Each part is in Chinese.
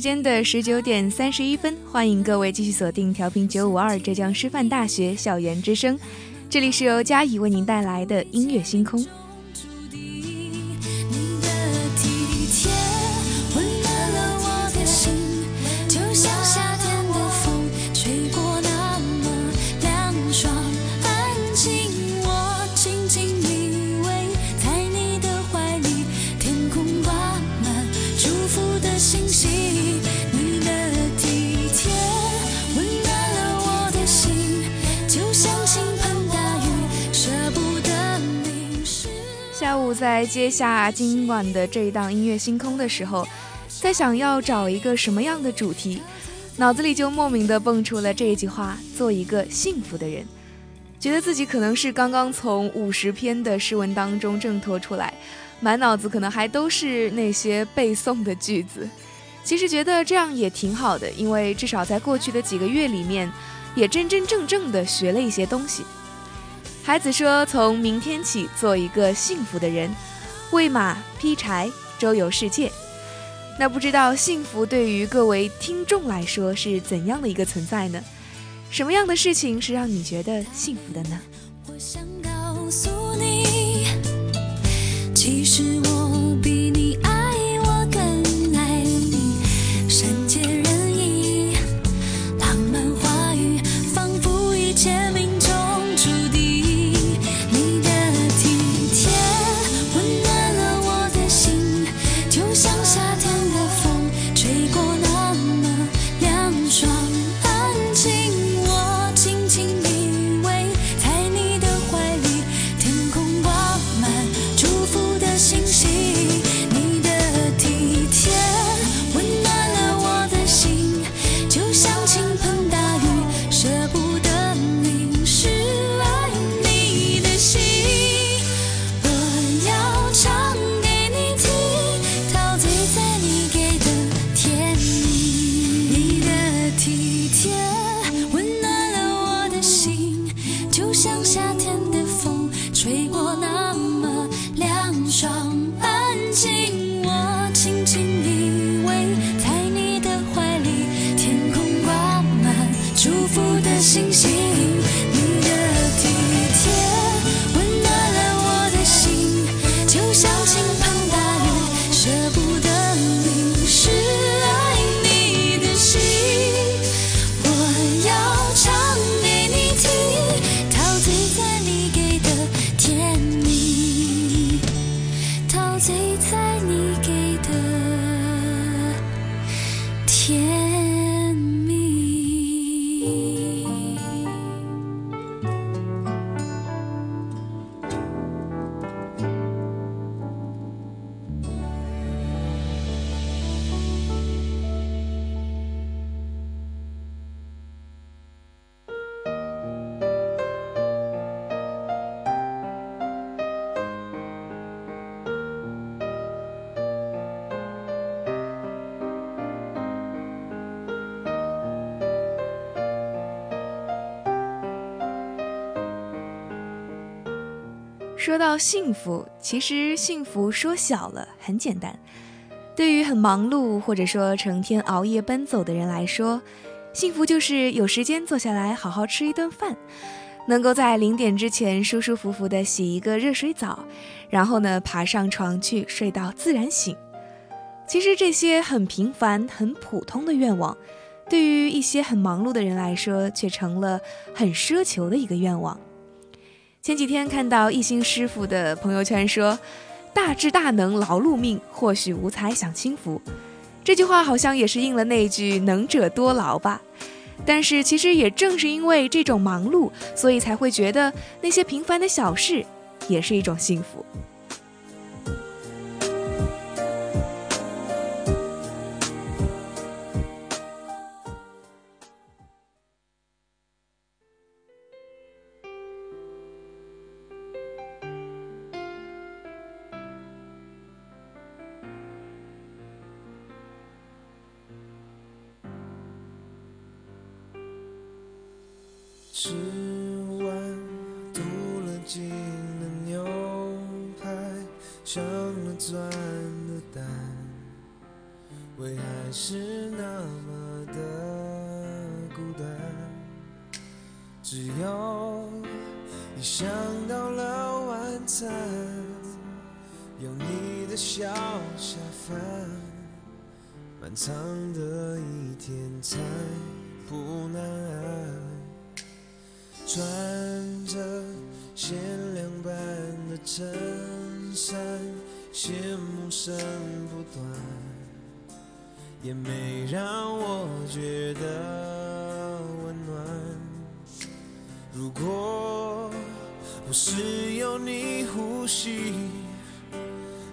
时间的十九点三十一分，欢迎各位继续锁定调频九五二浙江师范大学校园之声，这里是由嘉怡为您带来的音乐星空。在接下今晚的这一档音乐星空的时候，在想要找一个什么样的主题，脑子里就莫名的蹦出了这一句话：做一个幸福的人。觉得自己可能是刚刚从五十篇的诗文当中挣脱出来，满脑子可能还都是那些背诵的句子。其实觉得这样也挺好的，因为至少在过去的几个月里面，也真真正正的学了一些东西。孩子说：“从明天起，做一个幸福的人，喂马、劈柴、周游世界。”那不知道幸福对于各位听众来说是怎样的一个存在呢？什么样的事情是让你觉得幸福的呢？我想告诉你，其实我幸福，其实幸福说小了很简单。对于很忙碌或者说成天熬夜奔走的人来说，幸福就是有时间坐下来好好吃一顿饭，能够在零点之前舒舒服服的洗一个热水澡，然后呢爬上床去睡到自然醒。其实这些很平凡、很普通的愿望，对于一些很忙碌的人来说，却成了很奢求的一个愿望。前几天看到一心师傅的朋友圈说：“大智大能劳碌命，或许无才享清福。”这句话好像也是应了那句“能者多劳”吧。但是其实也正是因为这种忙碌，所以才会觉得那些平凡的小事也是一种幸福。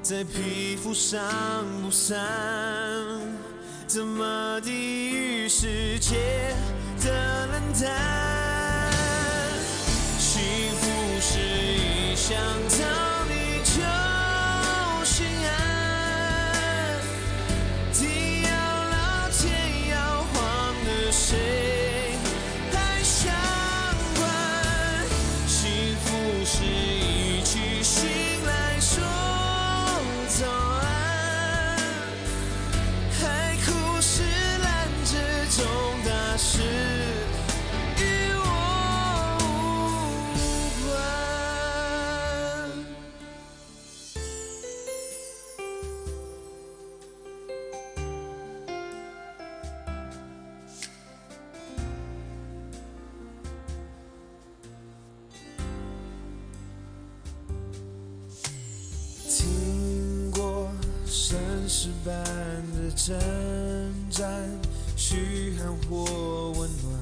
在皮肤上不散，怎么抵御世界的冷淡？想到你嘘寒或温暖，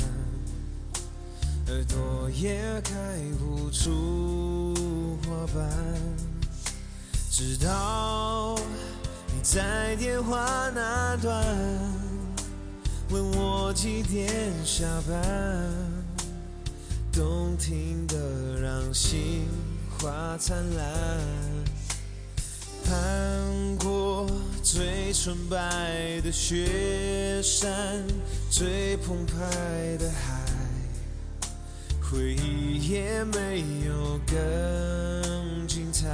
耳朵也开不出花瓣。直到你在电话那端问我几点下班，动听的让心花灿烂。攀过最纯白的雪山，最澎湃的海，回忆也没有更精彩。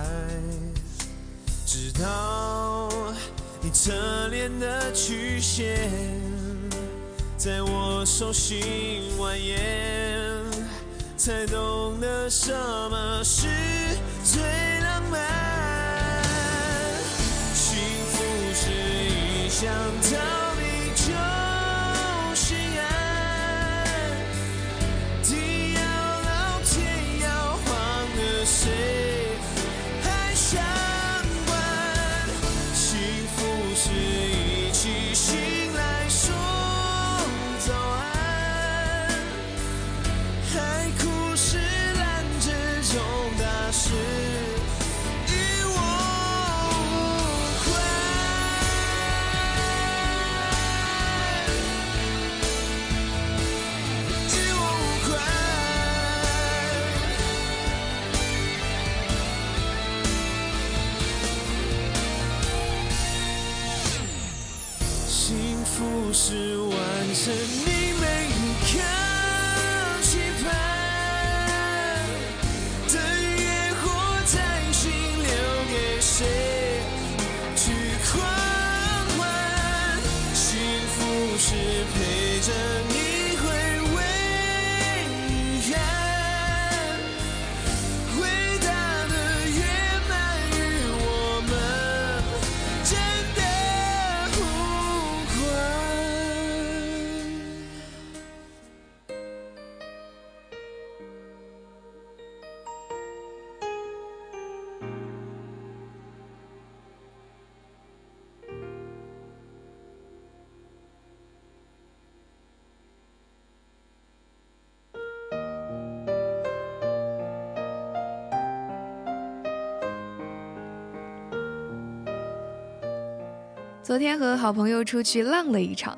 直到你侧脸的曲线，在我手心蜿蜒，才懂得什么是最浪漫。想到昨天和好朋友出去浪了一场，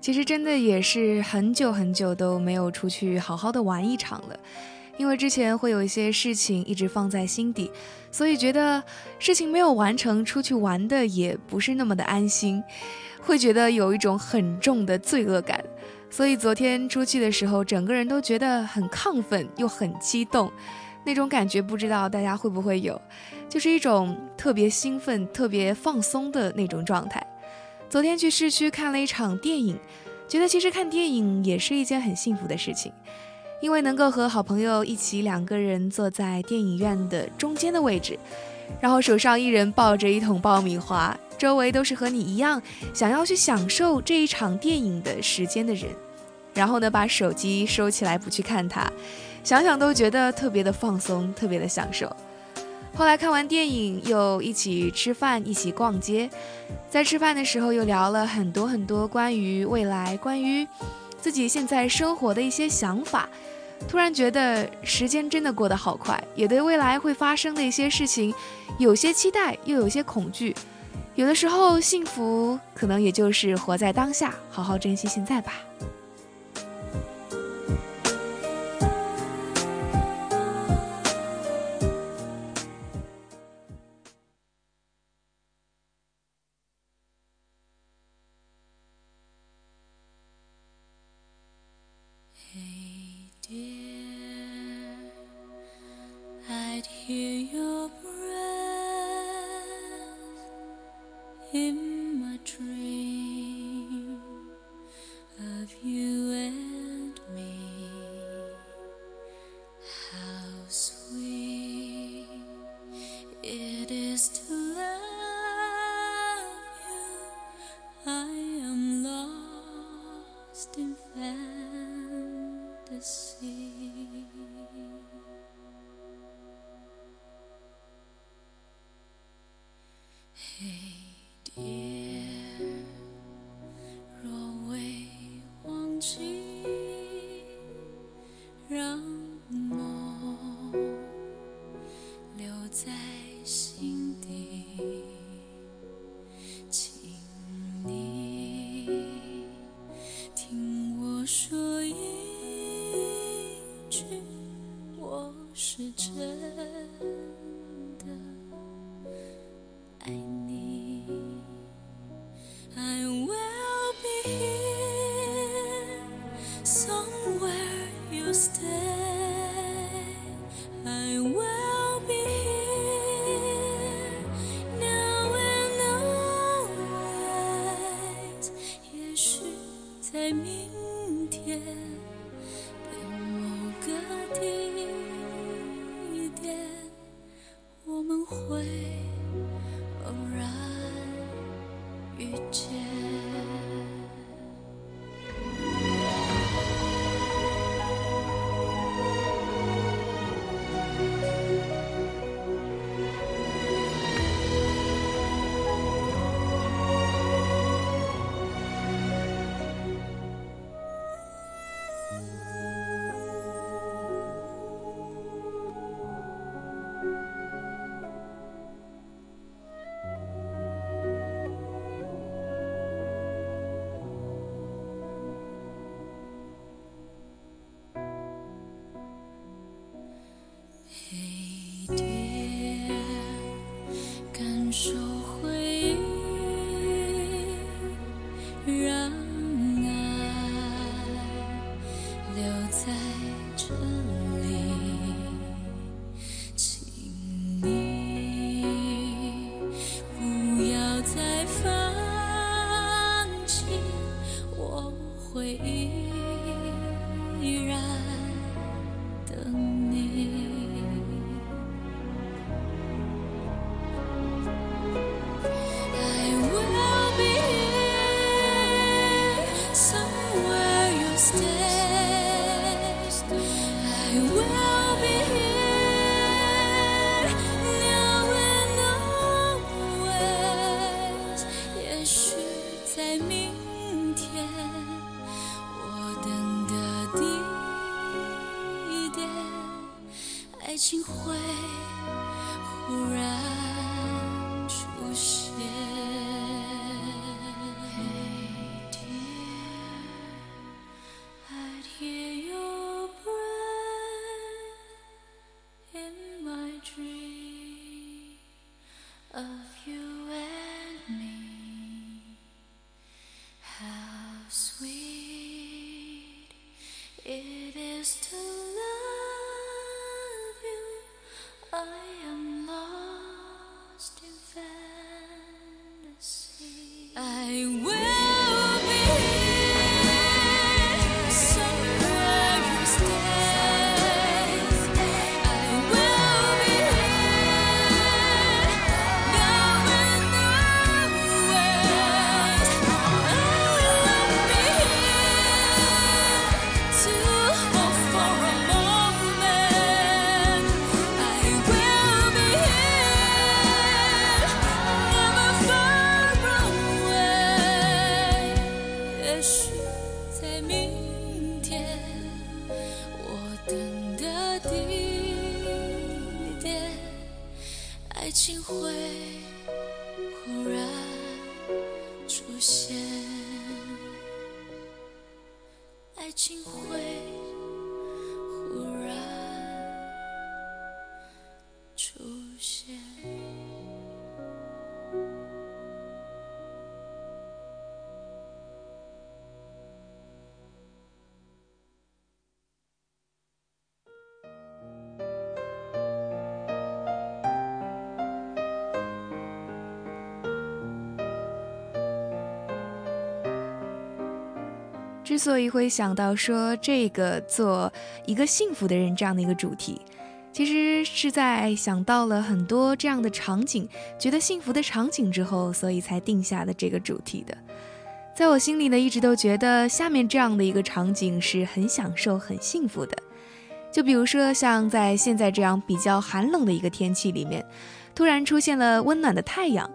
其实真的也是很久很久都没有出去好好的玩一场了。因为之前会有一些事情一直放在心底，所以觉得事情没有完成，出去玩的也不是那么的安心，会觉得有一种很重的罪恶感。所以昨天出去的时候，整个人都觉得很亢奋又很激动，那种感觉不知道大家会不会有，就是一种特别兴奋、特别放松的那种状态。昨天去市区看了一场电影，觉得其实看电影也是一件很幸福的事情。因为能够和好朋友一起两个人坐在电影院的中间的位置，然后手上一人抱着一桶爆米花，周围都是和你一样想要去享受这一场电影的时间的人，然后呢把手机收起来不去看它，想想都觉得特别的放松，特别的享受。后来看完电影又一起吃饭，一起逛街，在吃饭的时候又聊了很多很多关于未来，关于自己现在生活的一些想法。突然觉得时间真的过得好快，也对未来会发生的一些事情有些期待，又有些恐惧。有的时候，幸福可能也就是活在当下，好好珍惜现在吧。hear your breath. It is to love you I am lost in fantasy. I will. 所以会想到说这个做一个幸福的人这样的一个主题，其实是在想到了很多这样的场景，觉得幸福的场景之后，所以才定下的这个主题的。在我心里呢，一直都觉得下面这样的一个场景是很享受、很幸福的。就比如说像在现在这样比较寒冷的一个天气里面，突然出现了温暖的太阳，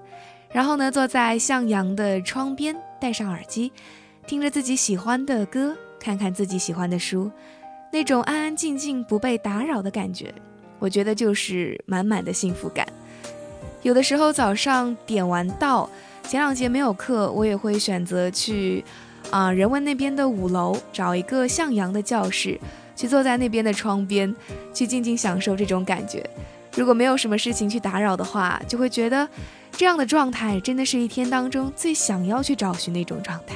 然后呢，坐在向阳的窗边，戴上耳机。听着自己喜欢的歌，看看自己喜欢的书，那种安安静静不被打扰的感觉，我觉得就是满满的幸福感。有的时候早上点完到，前两节没有课，我也会选择去啊人文那边的五楼找一个向阳的教室，去坐在那边的窗边，去静静享受这种感觉。如果没有什么事情去打扰的话，就会觉得这样的状态真的是一天当中最想要去找寻那种状态。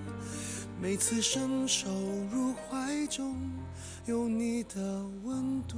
每次伸手入怀中。有你的温度。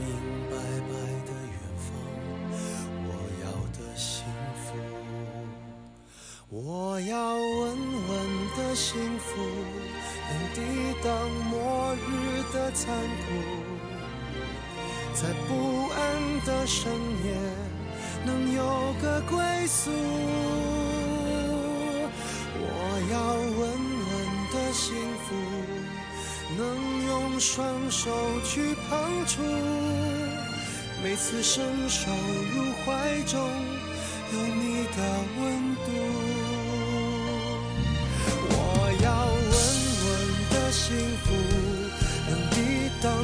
残酷，在不安的深夜能有个归宿。我要稳稳的幸福，能用双手去碰触。每次伸手入怀中，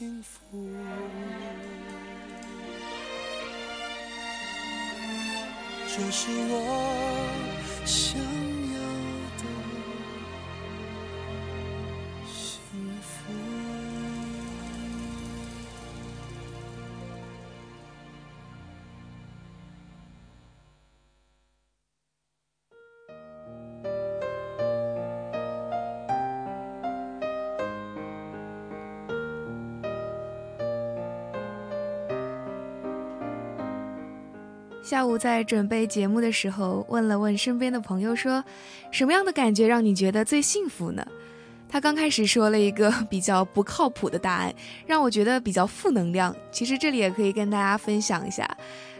幸福。这是我下午在准备节目的时候，问了问身边的朋友说，什么样的感觉让你觉得最幸福呢？他刚开始说了一个 比较不靠谱的答案，让我觉得比较负能量。其实这里也可以跟大家分享一下。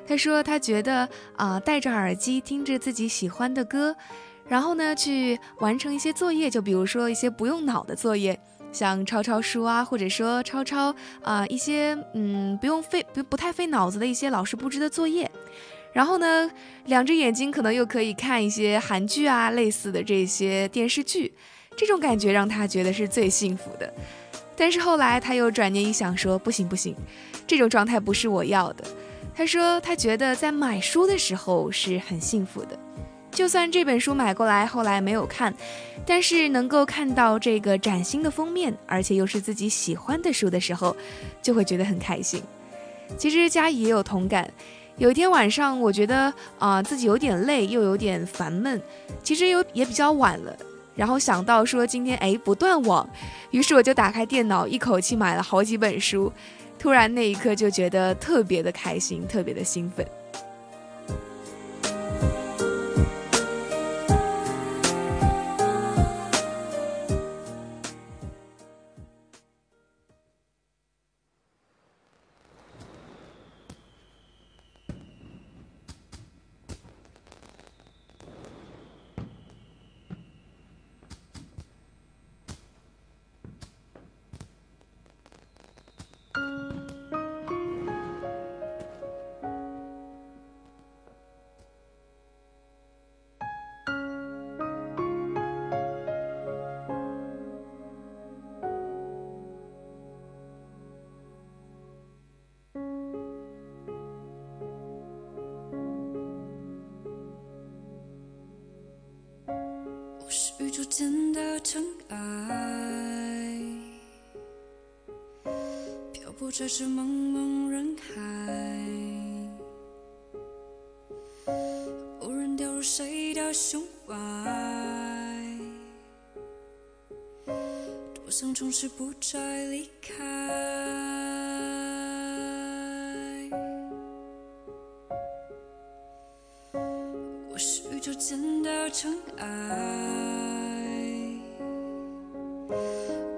他说他觉得啊、戴着耳机听着自己喜欢的歌，然后呢去完成一些作业，就比如说一些不用脑的作业，像抄抄书啊，或者说抄抄啊、一些嗯不用费不不太费脑子的一些老师布置的作业。然后呢，两只眼睛可能又可以看一些韩剧啊，类似的这些电视剧，这种感觉让他觉得是最幸福的。但是后来他又转念一想说，不行不行，这种状态不是我要的。他说他觉得在买书的时候是很幸福的，就算这本书买过来后来没有看，但是能够看到这个崭新的封面，而且又是自己喜欢的书的时候，就会觉得很开心。其实佳怡也有同感。有一天晚上，我觉得啊、自己有点累，又有点烦闷，其实有也比较晚了。然后想到说今天哎不断网，于是我就打开电脑，一口气买了好几本书。突然那一刻就觉得特别的开心，特别的兴奋。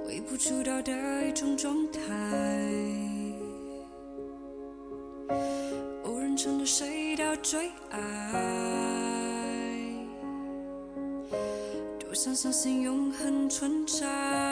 微不足道的一种状态，偶然成了谁的最爱，多想相信永恒存在。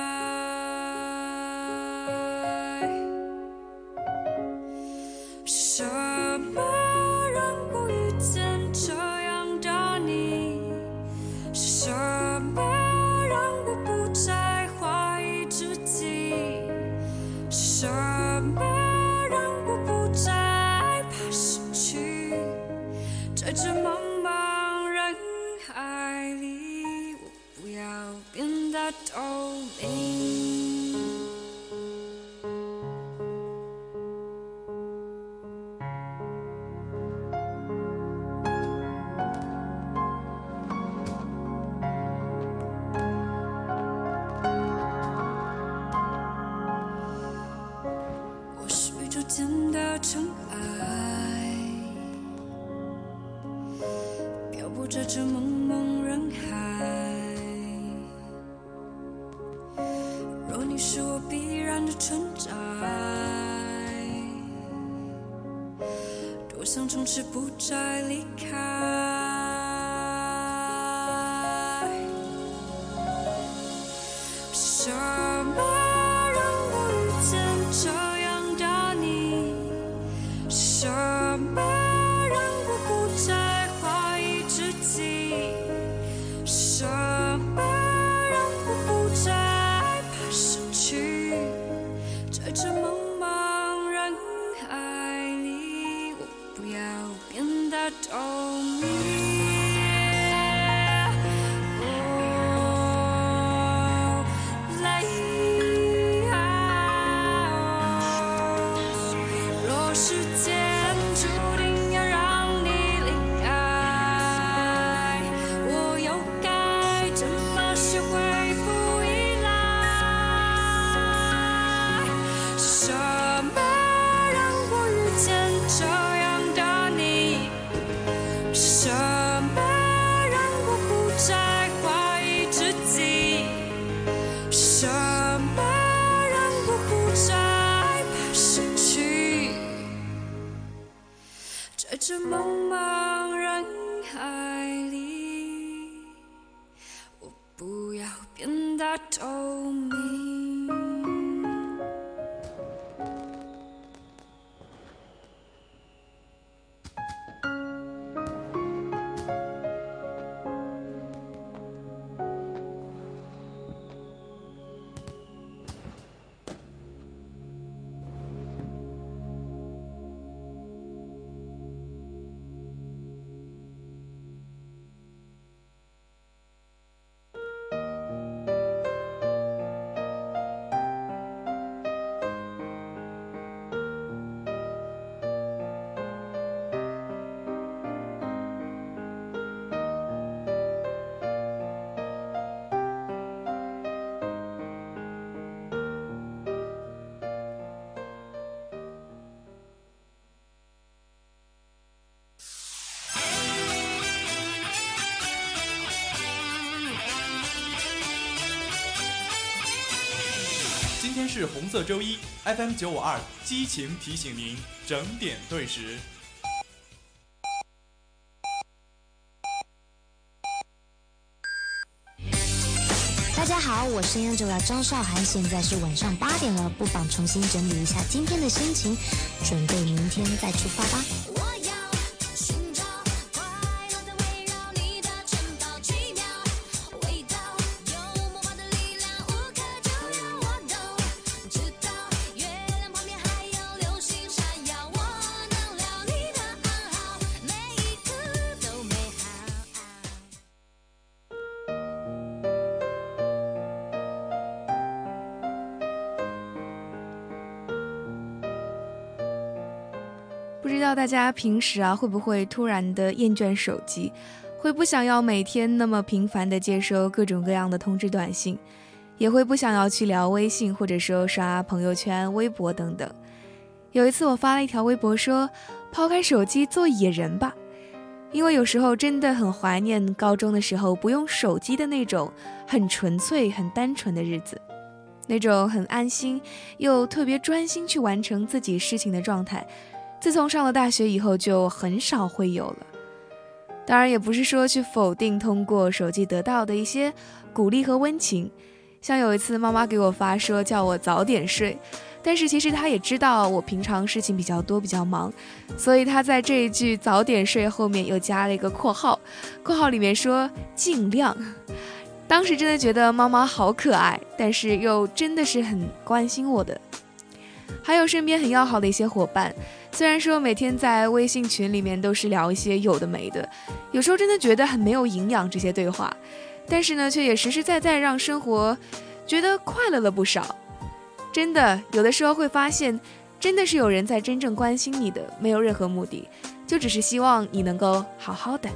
是红色周一，FM 九五二激情提醒您整点对时。大家好，我是 Angela 张韶涵，现在是晚上八点了，不妨重新整理一下今天的心情，准备明天再出发吧。家平时啊会不会突然的厌倦手机，会不想要每天那么频繁的接收各种各样的通知短信，也会不想要去聊微信或者说刷朋友圈、微博等等。有一次我发了一条微博说：“抛开手机做野人吧。”因为有时候真的很怀念高中的时候不用手机的那种很纯粹、很单纯的日子，那种很安心又特别专心去完成自己事情的状态。自从上了大学以后，就很少会有了。当然，也不是说去否定通过手机得到的一些鼓励和温情。像有一次，妈妈给我发说叫我早点睡，但是其实她也知道我平常事情比较多，比较忙，所以她在这一句“早点睡”后面又加了一个括号，括号里面说“尽量”。当时真的觉得妈妈好可爱，但是又真的是很关心我的。还有身边很要好的一些伙伴。虽然说每天在微信群里面都是聊一些有的没的，有时候真的觉得很没有营养这些对话，但是呢，却也实实在在让生活觉得快乐了不少。真的，有的时候会发现，真的是有人在真正关心你的，没有任何目的，就只是希望你能够好好的。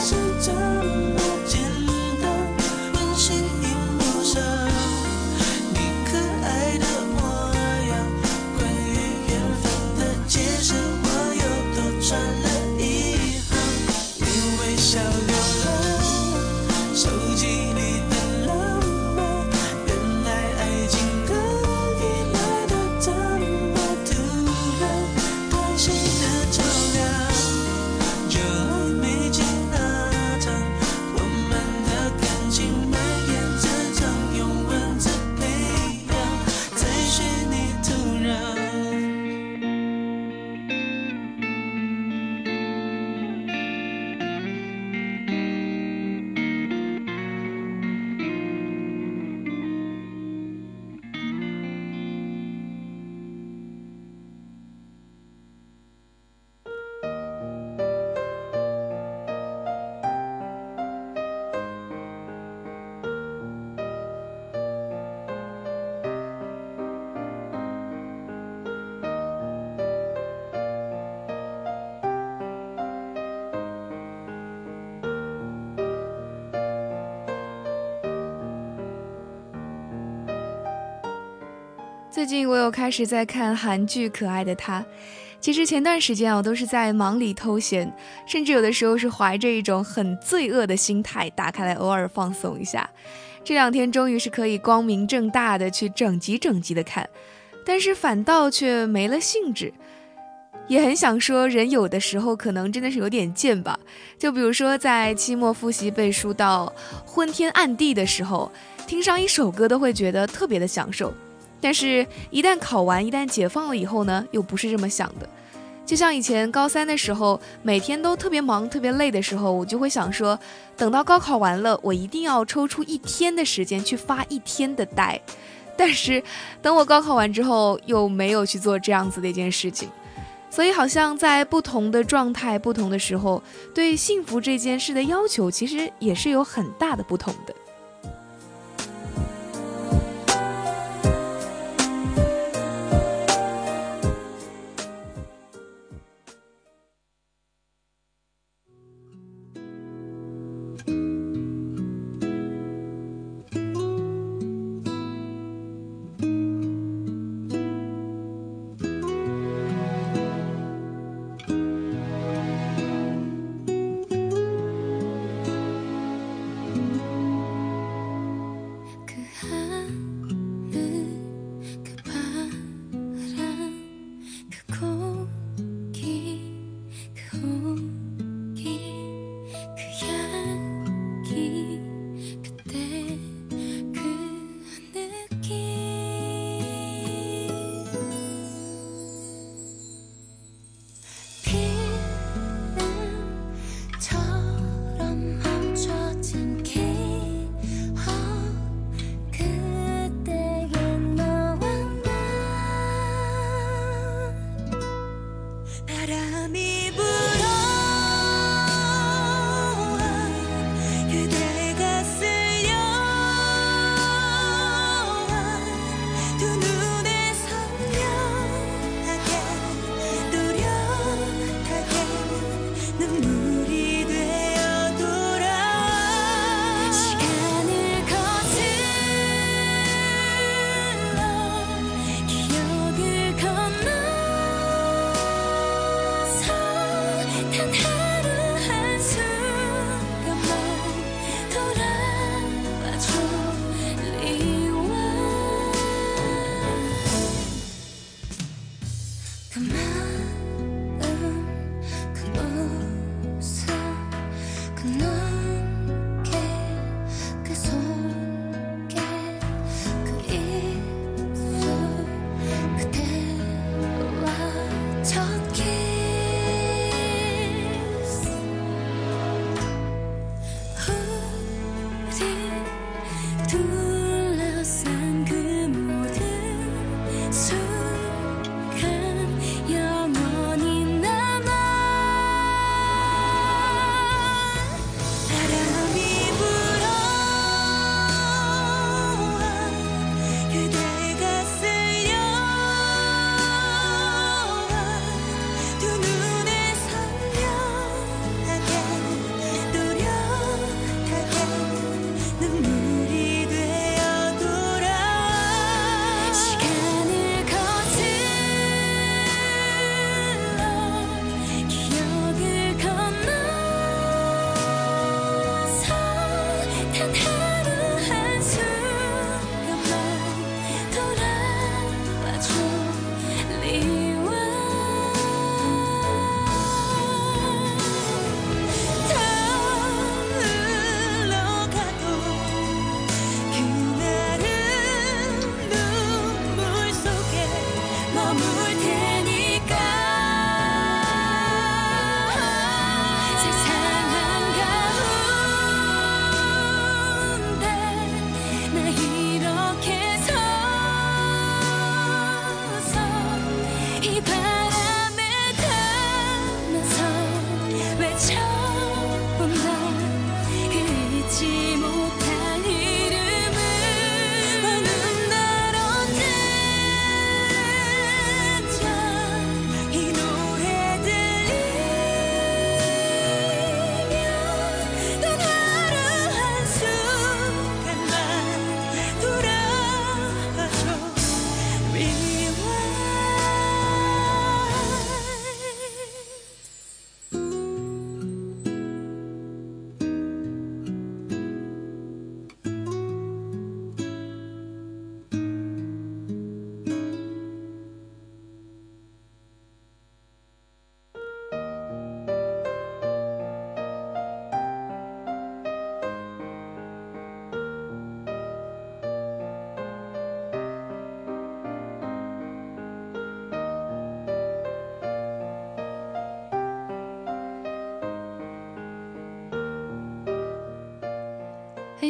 是真最近我有开始在看韩剧《可爱的他》，其实前段时间啊，我都是在忙里偷闲，甚至有的时候是怀着一种很罪恶的心态打开来偶尔放松一下。这两天终于是可以光明正大的去整集整集的看，但是反倒却没了兴致。也很想说，人有的时候可能真的是有点贱吧。就比如说在期末复习背书到昏天暗地的时候，听上一首歌都会觉得特别的享受。但是，一旦考完，一旦解放了以后呢，又不是这么想的。就像以前高三的时候，每天都特别忙、特别累的时候，我就会想说，等到高考完了，我一定要抽出一天的时间去发一天的呆。但是，等我高考完之后，又没有去做这样子的一件事情。所以，好像在不同的状态、不同的时候，对幸福这件事的要求，其实也是有很大的不同的。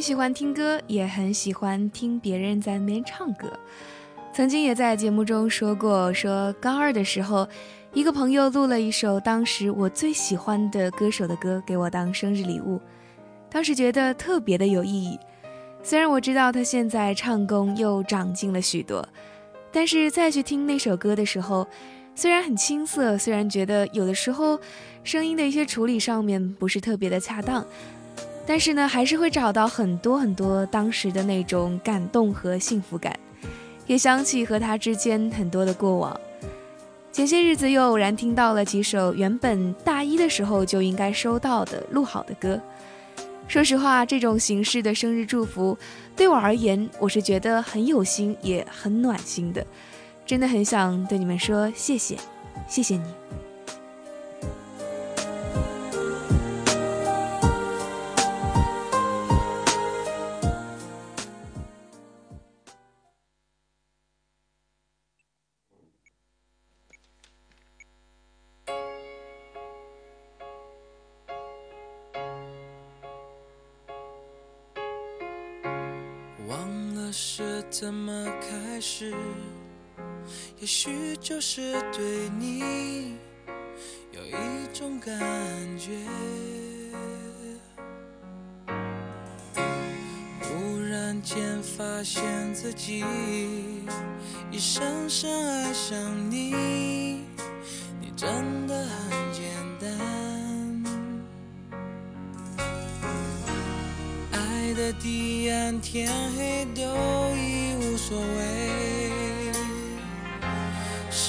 喜欢听歌，也很喜欢听别人在那边唱歌。曾经也在节目中说过，说高二的时候，一个朋友录了一首当时我最喜欢的歌手的歌给我当生日礼物，当时觉得特别的有意义。虽然我知道他现在唱功又长进了许多，但是再去听那首歌的时候，虽然很青涩，虽然觉得有的时候声音的一些处理上面不是特别的恰当。但是呢，还是会找到很多很多当时的那种感动和幸福感，也想起和他之间很多的过往。前些日子又偶然听到了几首原本大一的时候就应该收到的录好的歌。说实话，这种形式的生日祝福对我而言，我是觉得很有心，也很暖心的。真的很想对你们说谢谢，谢谢你。也许就是对你有一种感觉。忽然间发现自己已深深爱上你你真的很简单。爱的地暗天黑都已无所谓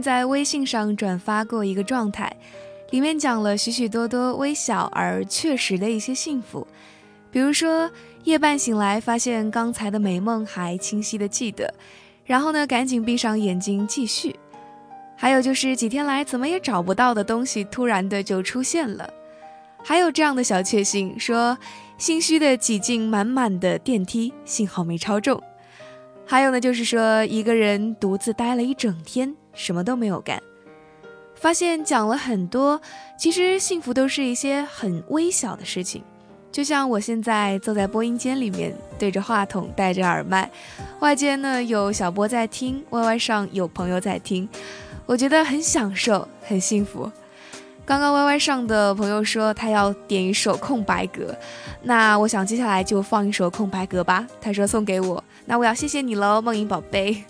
在微信上转发过一个状态，里面讲了许许多多微小而确实的一些幸福，比如说夜半醒来发现刚才的美梦还清晰的记得，然后呢赶紧闭上眼睛继续，还有就是几天来怎么也找不到的东西突然的就出现了，还有这样的小确幸，说心虚的挤进满满的电梯，幸好没超重。还有呢，就是说一个人独自待了一整天，什么都没有干，发现讲了很多，其实幸福都是一些很微小的事情。就像我现在坐在播音间里面，对着话筒，戴着耳麦，外间呢有小波在听，Y Y 上有朋友在听，我觉得很享受，很幸福。刚刚 Y Y 上的朋友说他要点一首《空白格》，那我想接下来就放一首《空白格》吧。他说送给我，那我要谢谢你喽，梦莹宝贝。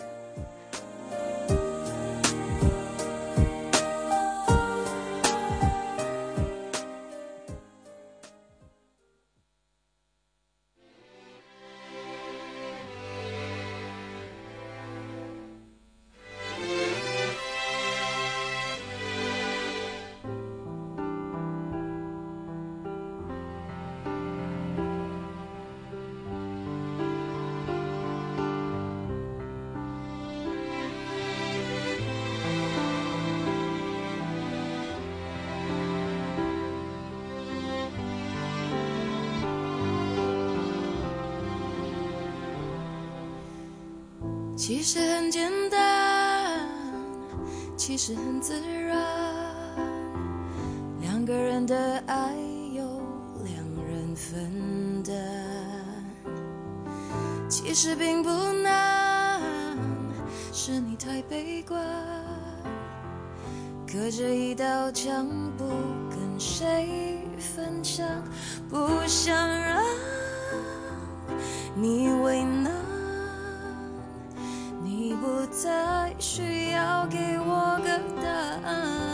爱由两人分担，其实并不难，是你太悲观，隔着一道墙不跟谁分享，不想让你为难。你不再需要给我个答案。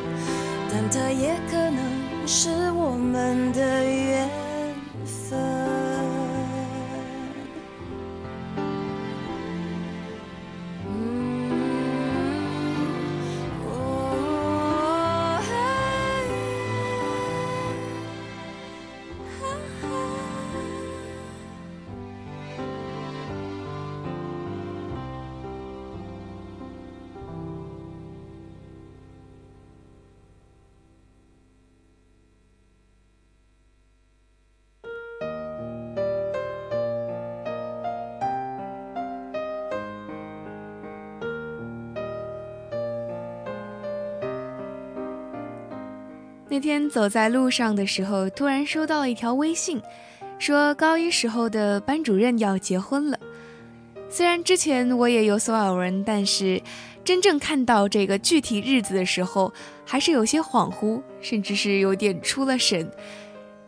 也可能是我们的缘。那天走在路上的时候，突然收到了一条微信，说高一时候的班主任要结婚了。虽然之前我也有所耳闻，但是真正看到这个具体日子的时候，还是有些恍惚，甚至是有点出了神。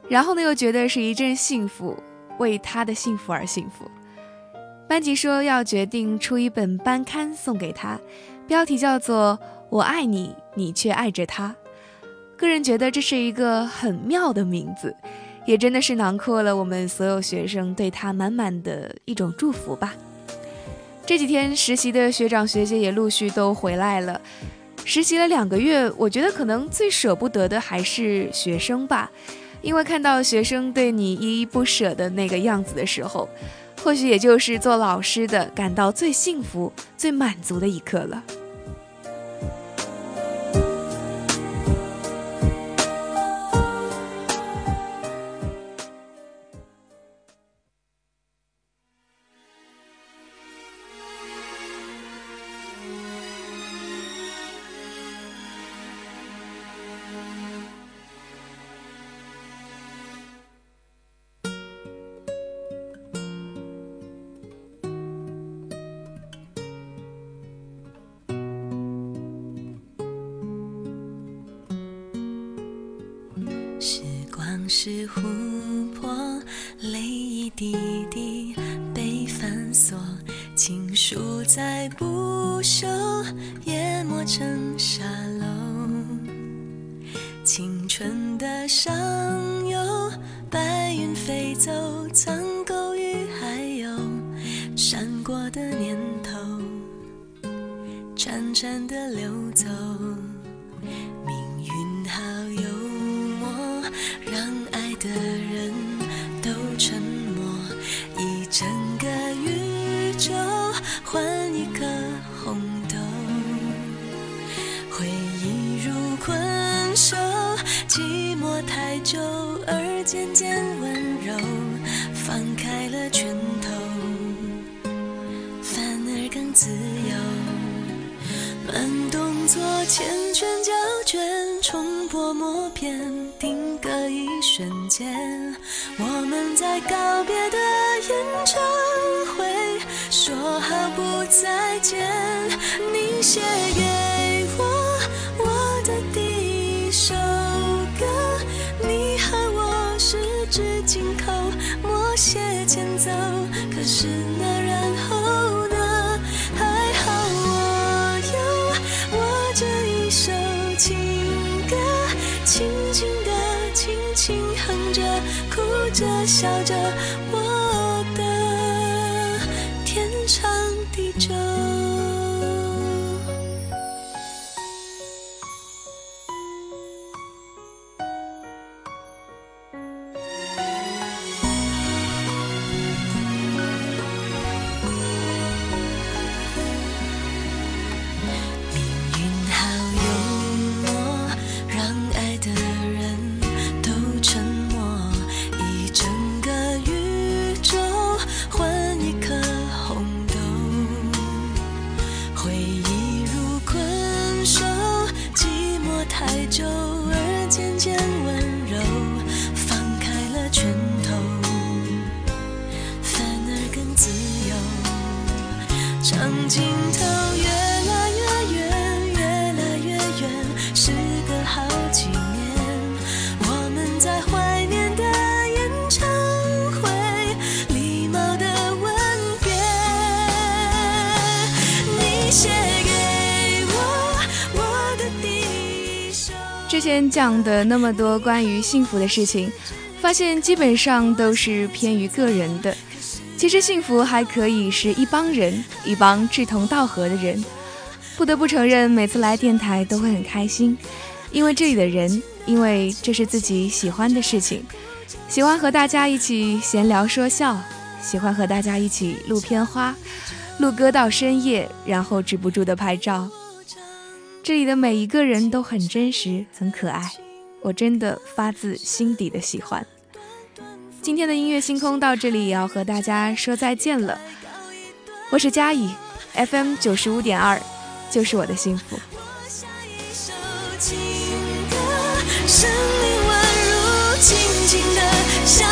然后呢，又觉得是一阵幸福，为他的幸福而幸福。班级说要决定出一本班刊送给他，标题叫做《我爱你，你却爱着他》。个人觉得这是一个很妙的名字，也真的是囊括了我们所有学生对他满满的一种祝福吧。这几天实习的学长学姐也陆续都回来了，实习了两个月，我觉得可能最舍不得的还是学生吧，因为看到学生对你依依不舍的那个样子的时候，或许也就是做老师的感到最幸福、最满足的一刻了。苍狗与还有闪过的念头，潺潺的流走。做缱绻胶卷，重播默片，定格一瞬间。我们在告别的演唱会，说好不再见。你写给我我的第一首歌，你和我十指紧扣，默写前奏。可是那笑着，讲的那么多关于幸福的事情，发现基本上都是偏于个人的。其实幸福还可以是一帮人，一帮志同道合的人。不得不承认，每次来电台都会很开心，因为这里的人，因为这是自己喜欢的事情，喜欢和大家一起闲聊说笑，喜欢和大家一起录片花，录歌到深夜，然后止不住的拍照。这里的每一个人都很真实，很可爱，我真的发自心底的喜欢。今天的音乐星空到这里也要和大家说再见了，我是佳怡，FM 九十五点二，就是我的幸福。下一首情歌，生命宛如静静的像